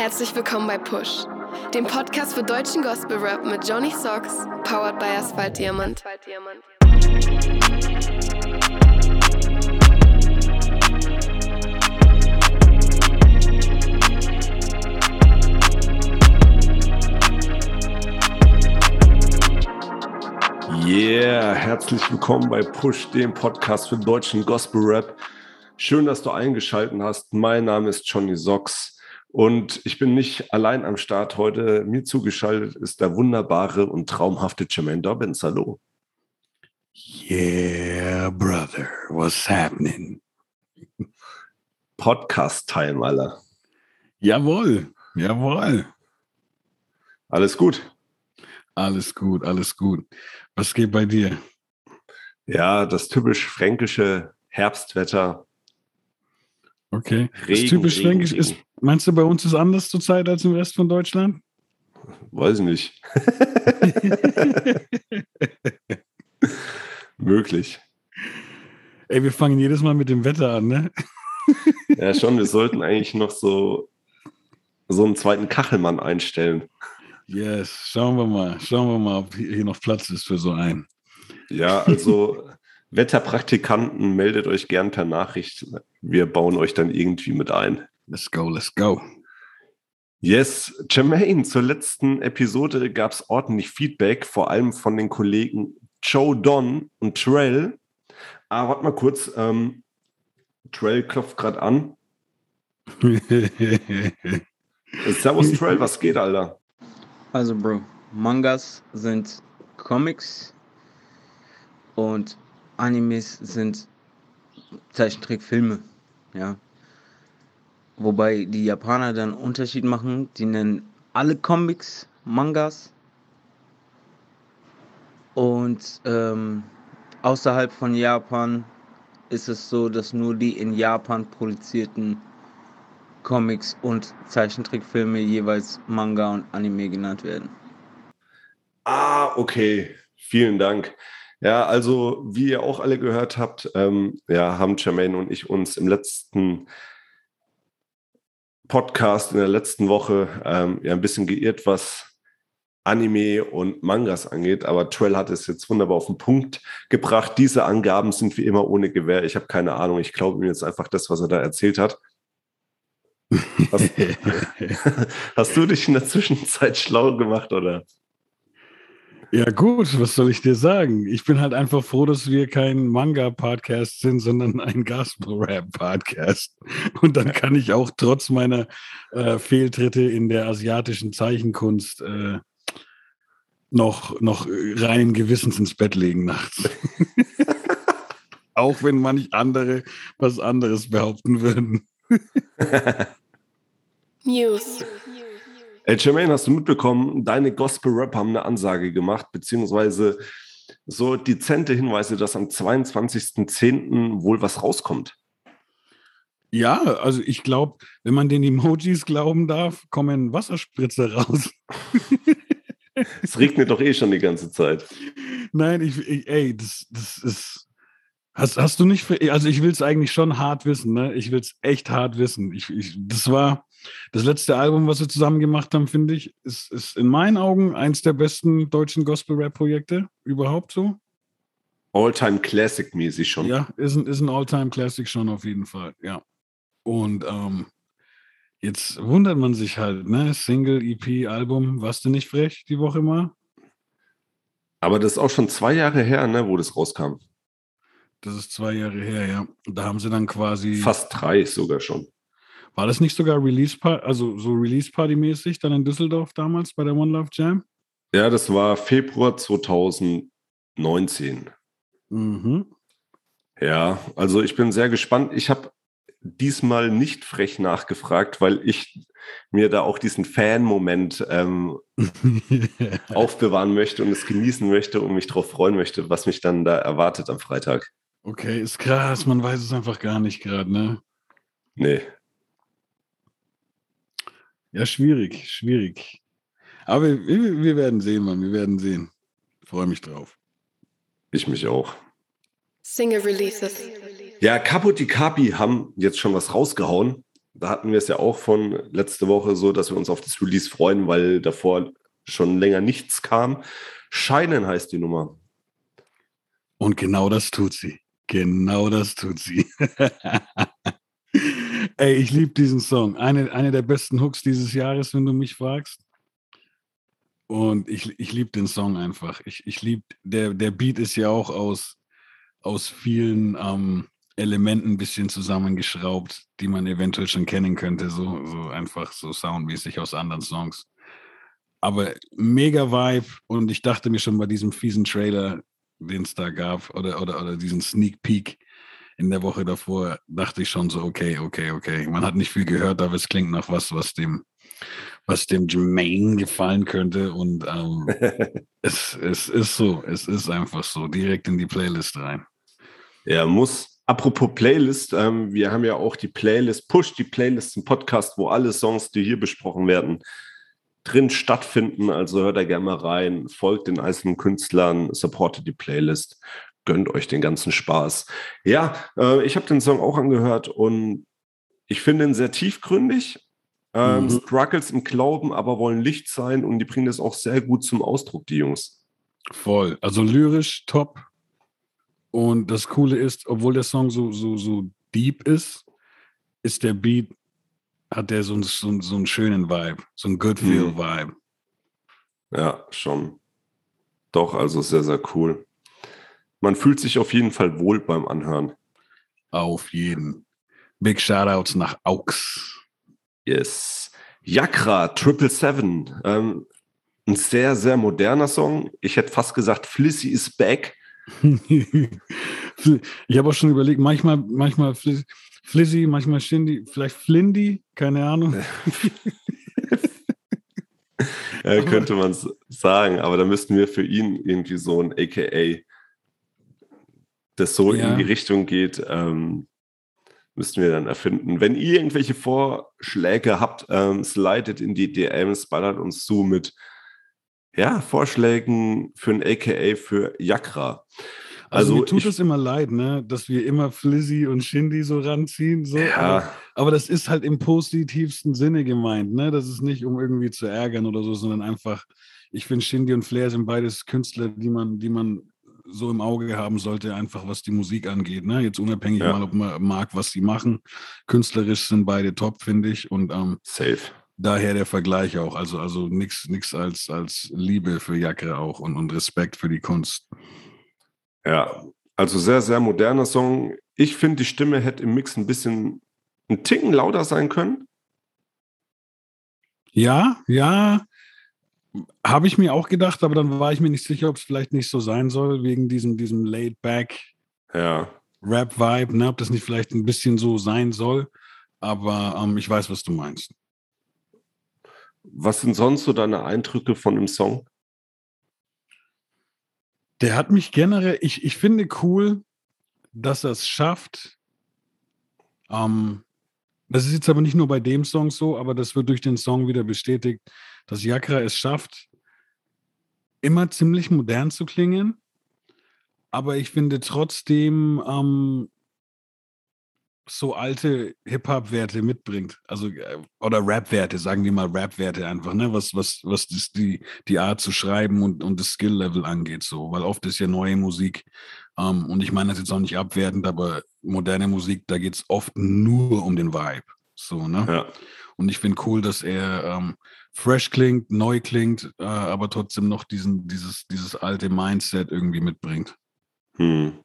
Herzlich willkommen bei Push, dem Podcast für deutschen Gospel Rap mit Johnny Socks, powered by Asphalt Diamant. Yeah, herzlich willkommen bei Push, dem Podcast für deutschen Gospel Rap. Schön, dass du eingeschaltet hast. Mein Name ist Johnny Socks und ich bin nicht allein am Start heute. Mir zugeschaltet ist der wunderbare und traumhafte Jermaine Dobbins. Hallo. Yeah, brother, what's happening? Podcast-Time, Alter. Jawohl, jawohl. Alles gut? Alles gut, alles gut. Was geht bei dir? Ja, das typisch fränkische Herbstwetter. Okay. Regen, das typisch Regen, fränkisch Regen. ist, meinst du, bei uns ist anders zur Zeit als im Rest von Deutschland? Weiß ich nicht. Möglich. Ey, wir fangen jedes Mal mit dem Wetter an, ne? Ja, schon, wir sollten eigentlich noch so, so einen zweiten Kachelmann einstellen. Yes, schauen wir mal. Schauen wir mal, ob hier noch Platz ist für so einen. Ja, also Wetterpraktikanten, meldet euch gern per Nachricht. Wir bauen euch dann irgendwie mit ein. Let's go, let's go. Yes, Jermaine, zur letzten Episode gab es ordentlich Feedback, vor allem von den Kollegen Joe Don und Trell. Ah, warte mal kurz. Ähm, Trell klopft gerade an. Servus, Trell, was geht, Alter? Also, Bro, Mangas sind Comics und Animes sind Zeichentrickfilme, ja. Wobei die Japaner dann einen Unterschied machen, die nennen alle Comics Mangas und ähm, außerhalb von Japan ist es so, dass nur die in Japan produzierten Comics und Zeichentrickfilme jeweils Manga und Anime genannt werden. Ah, okay. Vielen Dank. Ja, also wie ihr auch alle gehört habt, ähm, ja, haben Jermaine und ich uns im letzten Podcast in der letzten Woche ähm, ja ein bisschen geirrt, was Anime und Mangas angeht. Aber Trell hat es jetzt wunderbar auf den Punkt gebracht. Diese Angaben sind wie immer ohne Gewähr. Ich habe keine Ahnung. Ich glaube ihm jetzt einfach das, was er da erzählt hat. Hast, hast du dich in der Zwischenzeit schlau gemacht oder? Ja, gut, was soll ich dir sagen? Ich bin halt einfach froh, dass wir kein Manga-Podcast sind, sondern ein Gospel-Rap-Podcast. Und dann kann ich auch trotz meiner äh, Fehltritte in der asiatischen Zeichenkunst äh, noch, noch reinen Gewissens ins Bett legen nachts. auch wenn manch andere was anderes behaupten würden. News. Ey, Jermaine, hast du mitbekommen, deine Gospel-Rap haben eine Ansage gemacht, beziehungsweise so dezente Hinweise, dass am 22.10. wohl was rauskommt. Ja, also ich glaube, wenn man den Emojis glauben darf, kommen Wasserspritzer raus. Es regnet doch eh schon die ganze Zeit. Nein, ich, ich ey, das, das ist. Hast, hast du nicht, also ich will es eigentlich schon hart wissen, ne? Ich will es echt hart wissen. Ich, ich, das war das letzte Album, was wir zusammen gemacht haben, finde ich, ist, ist in meinen Augen eins der besten deutschen Gospel-Rap-Projekte überhaupt so. All-Time Classic-mäßig schon. Ja, ist ein, ist ein All-Time-Classic schon auf jeden Fall, ja. Und ähm, jetzt wundert man sich halt, ne? Single, EP, Album, warst du nicht frech die Woche mal? Aber das ist auch schon zwei Jahre her, ne, wo das rauskam. Das ist zwei Jahre her, ja. Da haben sie dann quasi. Fast drei sogar schon. War das nicht sogar Release Party, also so Release Party mäßig dann in Düsseldorf damals bei der One Love Jam? Ja, das war Februar 2019. Mhm. Ja, also ich bin sehr gespannt. Ich habe diesmal nicht frech nachgefragt, weil ich mir da auch diesen Fan-Moment ähm, aufbewahren möchte und es genießen möchte und mich darauf freuen möchte, was mich dann da erwartet am Freitag. okay, ist krass, man weiß es einfach gar nicht gerade, ne? Nee. Ja, schwierig, schwierig. Aber wir, wir, werden sehen, Mann, wir werden sehen. Freue mich drauf. Ich mich auch. Single Releases. Ja, Capo di Capi haben jetzt schon was rausgehauen. da hatten wir es ja auch von letzte Woche so, dass wir uns auf das Release freuen, weil davor schon länger nichts kam. Scheinen heißt die Nummer. Und genau das tut sie. Genau das tut sie. Ey, ich liebe diesen Song. Eine, eine der besten Hooks dieses Jahres, wenn du mich fragst. Und ich, ich liebe den Song einfach. Ich, ich liebe, der, der Beat ist ja auch aus, aus vielen ähm, Elementen ein bisschen zusammengeschraubt, die man eventuell schon kennen könnte. So, so einfach so soundmäßig aus anderen Songs. Aber mega Vibe. Und ich dachte mir schon bei diesem fiesen Trailer, den es da gab, oder, oder, oder diesen Sneak Peak in der Woche davor, dachte ich schon so, okay, okay, okay. Man hat nicht viel gehört, aber es klingt nach was, was dem, was dem Jermaine gefallen könnte. Und ähm, es, es ist so, es ist einfach so, direkt in die Playlist rein. Ja, muss. Apropos Playlist, ähm, wir haben ja auch die Playlist, Push die Playlist im Podcast, wo alle Songs, die hier besprochen werden, drin stattfinden. Also hört da gerne mal rein, folgt den einzelnen Künstlern, supportet die Playlist, gönnt euch den ganzen Spaß. Ja, äh, ich habe den Song auch angehört und ich finde ihn sehr tiefgründig. Ähm, mhm. Struggles im Glauben, aber wollen Licht sein und die bringen das auch sehr gut zum Ausdruck, die Jungs. Voll. Also lyrisch top. Und das Coole ist, obwohl der Song so, so, so deep ist, ist der Beat hat der so, so, so einen schönen Vibe, so einen Good Feel hm. Vibe. Ja, schon. Doch, also sehr, sehr cool. Man fühlt sich auf jeden Fall wohl beim Anhören. Auf jeden. Big Shoutouts nach Aux. Yes. Yakra, Triple Seven. Ähm, ein sehr, sehr moderner Song. Ich hätte fast gesagt, Flissy is back. ich habe auch schon überlegt, manchmal, manchmal Flizzy, manchmal Shindy, vielleicht Flindy, keine Ahnung. ja, könnte man sagen, aber da müssten wir für ihn irgendwie so ein AKA, das so ja. in die Richtung geht, ähm, müssten wir dann erfinden. Wenn ihr irgendwelche Vorschläge habt, ähm, slidet in die DMs, ballert uns zu mit ja, Vorschlägen für ein AKA für Yakra. Also, also mir tut es immer leid, ne, dass wir immer Flizzy und Shindy so ranziehen. So. Ja. Aber, aber, das ist halt im positivsten Sinne gemeint, ne? Das ist nicht, um irgendwie zu ärgern oder so, sondern einfach, ich finde, Shindy und Flair sind beides Künstler, die man, die man so im Auge haben sollte, einfach was die Musik angeht. Ne? Jetzt unabhängig ja. mal, ob man mag, was sie machen. Künstlerisch sind beide top, finde ich. Und ähm, safe. Daher der Vergleich auch. Also, also nichts als, als Liebe für Jacke auch und, und Respekt für die Kunst. Ja, also sehr, sehr moderner Song. Ich finde, die Stimme hätte im Mix ein bisschen ein Ticken lauter sein können. Ja, ja, habe ich mir auch gedacht, aber dann war ich mir nicht sicher, ob es vielleicht nicht so sein soll, wegen diesem, diesem Laid-Back ja. Rap-Vibe, ne? ob das nicht vielleicht ein bisschen so sein soll. Aber ähm, ich weiß, was du meinst. Was sind sonst so deine Eindrücke von dem Song? Der hat mich generell, ich, ich finde cool, dass er es schafft. Ähm, das ist jetzt aber nicht nur bei dem Song so, aber das wird durch den Song wieder bestätigt, dass Yakra es schafft, immer ziemlich modern zu klingen. Aber ich finde trotzdem ähm, so alte Hip-Hop-Werte mitbringt. Also, äh, oder Rap-Werte, sagen wir mal Rap-Werte einfach, ne? Was, was, was das die, die Art zu schreiben und, und das Skill-Level angeht, so. Weil oft ist ja neue Musik, ähm, und ich meine das jetzt auch nicht abwertend, aber moderne Musik, da geht es oft nur um den Vibe. So, ne? Ja. Und ich finde cool, dass er ähm, fresh klingt, neu klingt, äh, aber trotzdem noch diesen, dieses, dieses alte Mindset irgendwie mitbringt. Hm.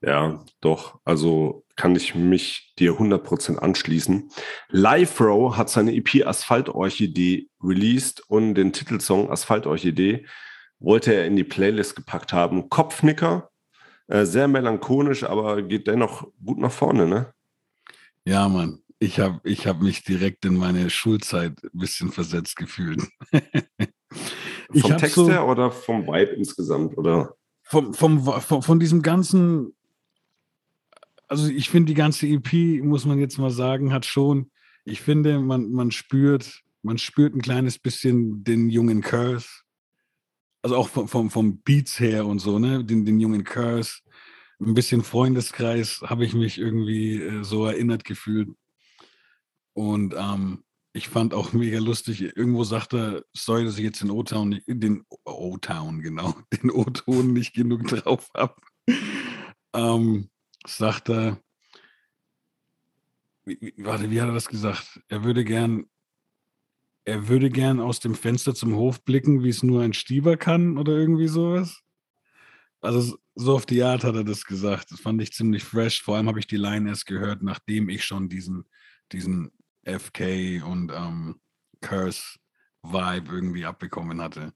Ja, doch. Also kann ich mich dir 100% anschließen. Live Row hat seine EP Asphaltorchidee released und den Titelsong Asphaltorchidee wollte er in die Playlist gepackt haben. Kopfnicker, sehr melancholisch, aber geht dennoch gut nach vorne, ne? Ja, Mann. Ich habe ich hab mich direkt in meine Schulzeit ein bisschen versetzt gefühlt. vom Text so, her oder vom Vibe insgesamt? Oder? Vom, vom, vom, von diesem ganzen also ich finde, die ganze EP, muss man jetzt mal sagen, hat schon, ich finde, man, man spürt, man spürt ein kleines bisschen den jungen Curse. Also auch vom, vom, vom Beats her und so, ne? Den, den jungen Curse. Ein bisschen Freundeskreis habe ich mich irgendwie äh, so erinnert gefühlt. Und ähm, ich fand auch mega lustig, irgendwo sagte, sorry, dass ich jetzt den O-Town, den O-Town, genau, den O-Ton nicht genug drauf habe. Ähm, sagte, wie, warte, wie hat er das gesagt? Er würde gern, er würde gern aus dem Fenster zum Hof blicken, wie es nur ein Stieber kann oder irgendwie sowas. Also so auf die Art hat er das gesagt. Das fand ich ziemlich fresh. Vor allem habe ich die Line erst gehört, nachdem ich schon diesen, diesen FK und ähm, Curse-Vibe irgendwie abbekommen hatte.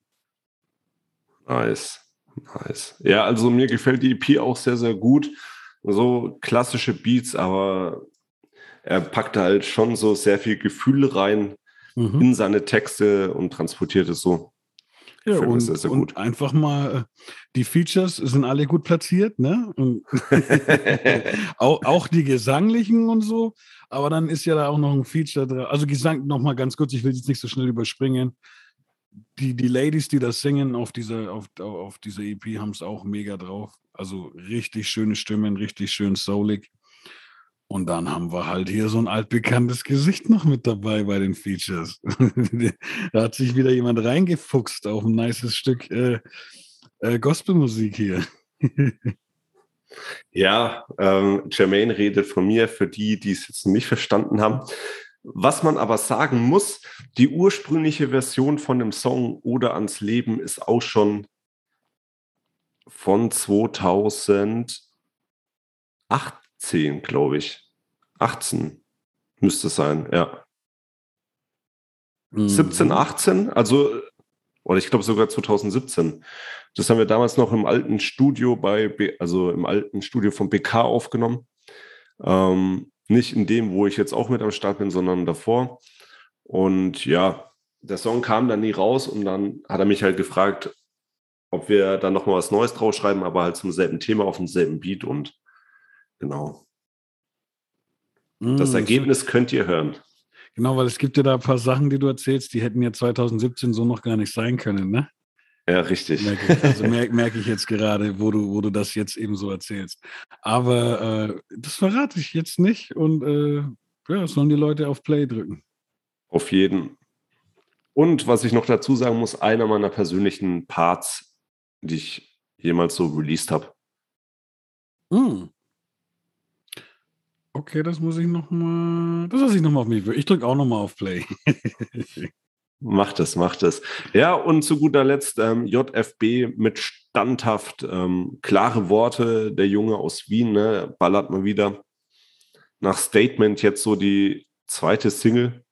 Nice. Nice. Ja, also mir gefällt die EP auch sehr, sehr gut. So klassische Beats, aber er packt halt schon so sehr viel Gefühl rein mhm. in seine Texte und transportiert es so. Ja, und, sehr, sehr und, einfach mal, äh, die Features sind alle gut platziert, ne? auch, auch die gesanglichen und so. Aber dann ist ja da auch noch ein Feature drin. Also Gesang noch mal ganz kurz, ich will jetzt nicht so schnell überspringen. Die, die Ladies, die das singen auf dieser, auf, auf dieser EP, haben es auch mega drauf. Also richtig schöne Stimmen, richtig schön soulig. Und dann haben wir halt hier so ein altbekanntes Gesicht noch mit dabei bei den Features. da hat sich wieder jemand reingefuchst auf ein nices Stück äh, äh, Gospelmusik hier. Ja, ähm, Jermaine redet von mir für die, die es jetzt nicht verstanden haben. Was man aber sagen muss, die ursprüngliche Version von dem Song Oder ans Leben ist auch schon von 2018, glaube ich. 18 müsste es sein, ja. Mhm. 17, 18, also oder ich glaube sogar 2017. Das haben wir damals noch im alten Studio bei, B, also im alten Studio von BK aufgenommen. Ähm, nicht in dem, wo ich jetzt auch mit am Start bin, sondern davor. Und ja, der Song kam dann nie raus und dann hat er mich halt gefragt, ob wir dann nochmal was Neues draus schreiben, aber halt zum selben Thema auf demselben Beat und genau. Mm, das Ergebnis könnt ihr hören. Genau, weil es gibt ja da ein paar Sachen, die du erzählst, die hätten ja 2017 so noch gar nicht sein können, ne? Ja, richtig. Merke ich, also merke merk ich jetzt gerade, wo du, wo du das jetzt eben so erzählst. Aber äh, das verrate ich jetzt nicht und äh, ja, sollen die Leute auf Play drücken. Auf jeden. Und was ich noch dazu sagen muss, einer meiner persönlichen Parts, die ich jemals so released habe. Mm. Okay, das muss ich noch mal. Das lasse ich noch mal auf mich. Ich drücke auch noch mal auf Play. macht es, macht es. Ja, und zu guter Letzt ähm, JFB mit standhaft ähm, klare Worte. Der Junge aus Wien ne, ballert mal wieder nach Statement jetzt so die zweite Single.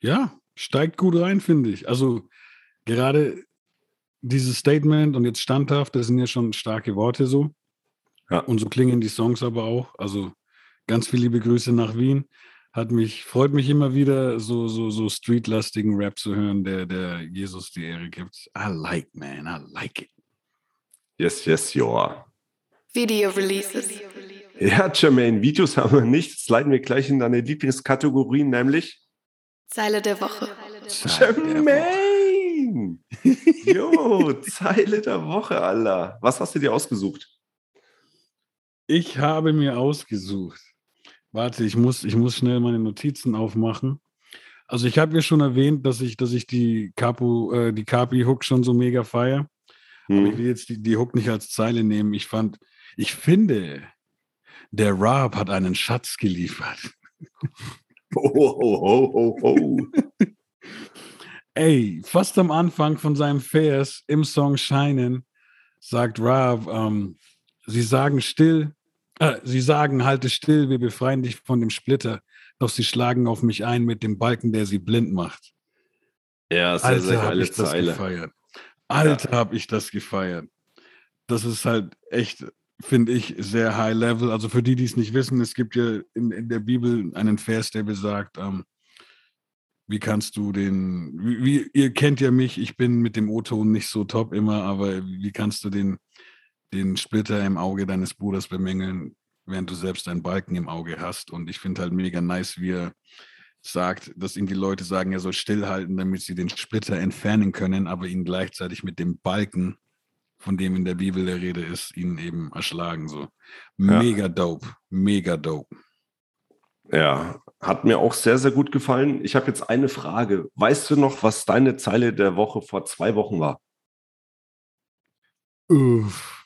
Ja, steigt gut rein, finde ich. Also gerade dieses Statement und jetzt standhaft, das sind ja schon starke Worte so. Ja. Und so klingen die Songs aber auch. Also ganz viele liebe Grüße nach Wien. Hat mich, freut mich immer wieder, so, so, so streetlastigen Rap zu hören, der, der Jesus die Ehre gibt. I like, man, I like it. Yes, yes, ja. Video Releases. Ja, Jermaine, Videos haben wir nicht. Jetzt leiten wir gleich in deine Lieblingskategorien, nämlich Zeile der Woche. Jermaine! jo, Zeile der Woche, Allah. Was hast du dir ausgesucht? Ich habe mir ausgesucht. Warte, ich muss, ich muss schnell meine Notizen aufmachen. Also ich habe ja schon erwähnt, dass ich, dass ich die Capo, äh, die Capi-Hook schon so mega feiere. Hm. Aber ich will jetzt die, die Hook nicht als Zeile nehmen. Ich fand, ich finde, der Rob hat einen Schatz geliefert. Oh, oh, oh, oh, Ey, fast am Anfang von seinem Vers im Song Scheinen sagt Rob, ähm, sie sagen still, äh, sie sagen, halte still, wir befreien dich von dem Splitter, doch sie schlagen auf mich ein mit dem Balken, der sie blind macht. Ja, sehr, Alter, sehr geile ich das Zeile. gefeiert. Alter, ja. habe ich das gefeiert. Das ist halt echt, finde ich, sehr high level. Also für die, die es nicht wissen, es gibt ja in, in der Bibel einen Vers, der besagt, ähm, wie kannst du den, wie, wie, ihr kennt ja mich, ich bin mit dem O-Ton nicht so top immer, aber wie kannst du den den Splitter im Auge deines Bruders bemängeln, während du selbst einen Balken im Auge hast. Und ich finde halt mega nice, wie er sagt, dass ihm die Leute sagen, er soll stillhalten, damit sie den Splitter entfernen können, aber ihn gleichzeitig mit dem Balken, von dem in der Bibel der Rede ist, ihn eben erschlagen. So. Mega ja. dope, mega dope. Ja, hat mir auch sehr, sehr gut gefallen. Ich habe jetzt eine Frage. Weißt du noch, was deine Zeile der Woche vor zwei Wochen war? Uff.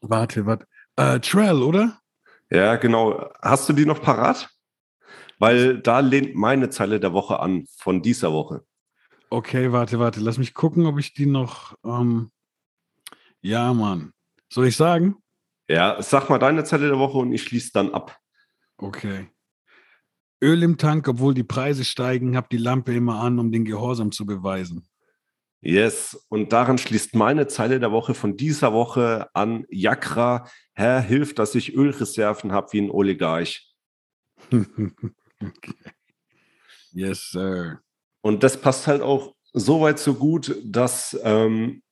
Warte, warte. Äh, Trell, oder? Ja, genau. Hast du die noch parat? Weil da lehnt meine Zeile der Woche an, von dieser Woche. Okay, warte, warte. Lass mich gucken, ob ich die noch. Ähm ja, Mann. Soll ich sagen? Ja, sag mal deine Zeile der Woche und ich schließe dann ab. Okay. Öl im Tank, obwohl die Preise steigen, hab die Lampe immer an, um den Gehorsam zu beweisen. Yes, und daran schließt meine Zeile der Woche von dieser Woche an Jakra. Herr, hilft, dass ich Ölreserven habe wie ein Oligarch. okay. Yes, sir. Und das passt halt auch so weit so gut, dass ähm,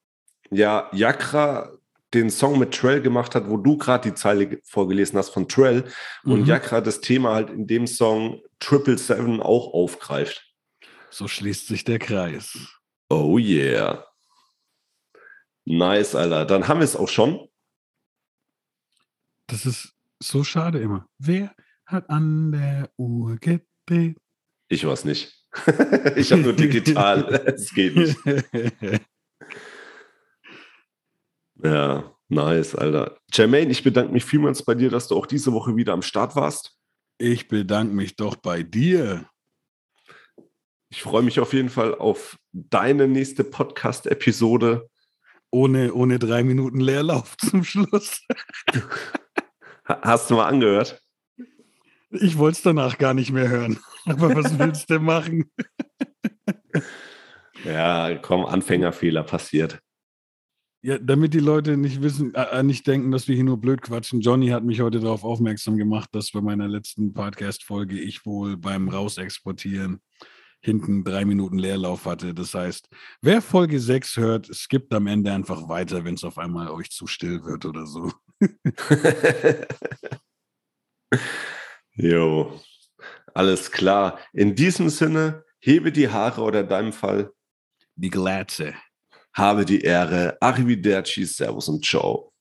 ja Jakra den Song mit Trell gemacht hat, wo du gerade die Zeile vorgelesen hast von Trell mhm. und Jakra das Thema halt in dem Song Triple Seven auch aufgreift. So schließt sich der Kreis. Oh yeah. Nice, Alter. Dann haben wir es auch schon. Das ist so schade immer. Wer hat an der Uhr gedreht? Ich weiß nicht. ich habe nur digital. Es geht nicht. Ja, nice, Alter. Jermaine, ich bedanke mich vielmals bei dir, dass du auch diese Woche wieder am Start warst. Ich bedanke mich doch bei dir. Ich freue mich auf jeden Fall auf deine nächste Podcast-Episode. Ohne, ohne drei Minuten Leerlauf zum Schluss. Hast du mal angehört? Ich wollte es danach gar nicht mehr hören. Aber was willst du machen? ja, komm, Anfängerfehler passiert. Ja, damit die Leute nicht wissen, äh, äh, nicht denken, dass wir hier nur blöd quatschen. Johnny hat mich heute darauf aufmerksam gemacht, dass bei meiner letzten Podcast-Folge ich wohl beim Rausexportieren hinten drei Minuten Leerlauf hatte. Das heißt, wer Folge 6 hört, skippt am Ende einfach weiter, wenn es auf einmal euch zu still wird oder so. jo, alles klar. In diesem Sinne, hebe die Haare oder in deinem Fall die Glatze. Habe die Ehre. Arrivederci, Servus und Ciao.